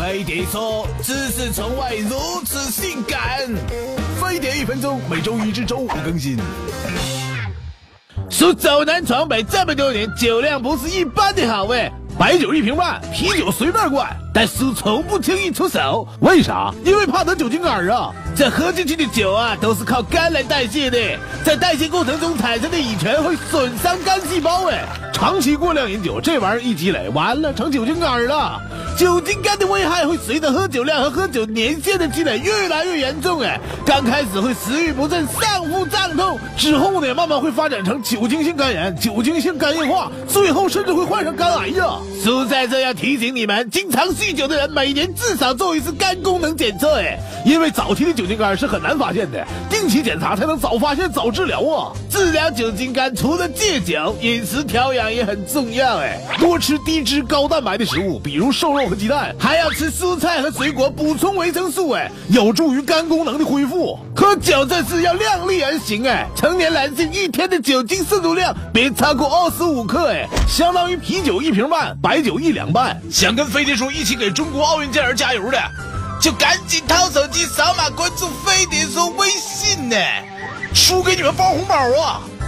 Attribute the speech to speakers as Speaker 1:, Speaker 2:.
Speaker 1: 飞碟说：“知识从外如此性感。”飞碟一分钟，每周一至周五更新。说走南闯北这么多年，酒量不是一般的好喂。白酒一瓶半，啤酒随便灌，但叔从不轻易出手。为啥？因为怕得酒精肝啊！这喝进去的酒啊，都是靠肝来代谢的，在代谢过程中产生的乙醛会损伤肝细胞哎。长期过量饮酒，这玩意儿一积累，完了成酒精肝了。酒精肝的危害会随着喝酒量和喝酒年限的积累越来越严重哎。刚开始会食欲不振、上腹胀痛，之后呢，慢慢会发展成酒精性肝炎、酒精性肝硬化，最后甚至会患上肝癌呀。叔在这要提醒你们，经常酗酒的人每年至少做一次肝功能检测哎，因为早期的酒精肝是很难发现的，定期检查才能早发现早治疗啊。治疗酒精肝除了戒酒，饮食调养也很重要哎，多吃低脂高蛋白的食物，比如瘦肉。和鸡蛋，还要吃蔬菜和水果补充维生素，哎，有助于肝功能的恢复。喝酒这事要量力而行，哎，成年男性一天的酒精摄入量别超过二十五克，哎，相当于啤酒一瓶半，白酒一两半。想跟飞碟叔一起给中国奥运健儿加油的，就赶紧掏手机扫码关注飞碟叔微信，你们包红包啊！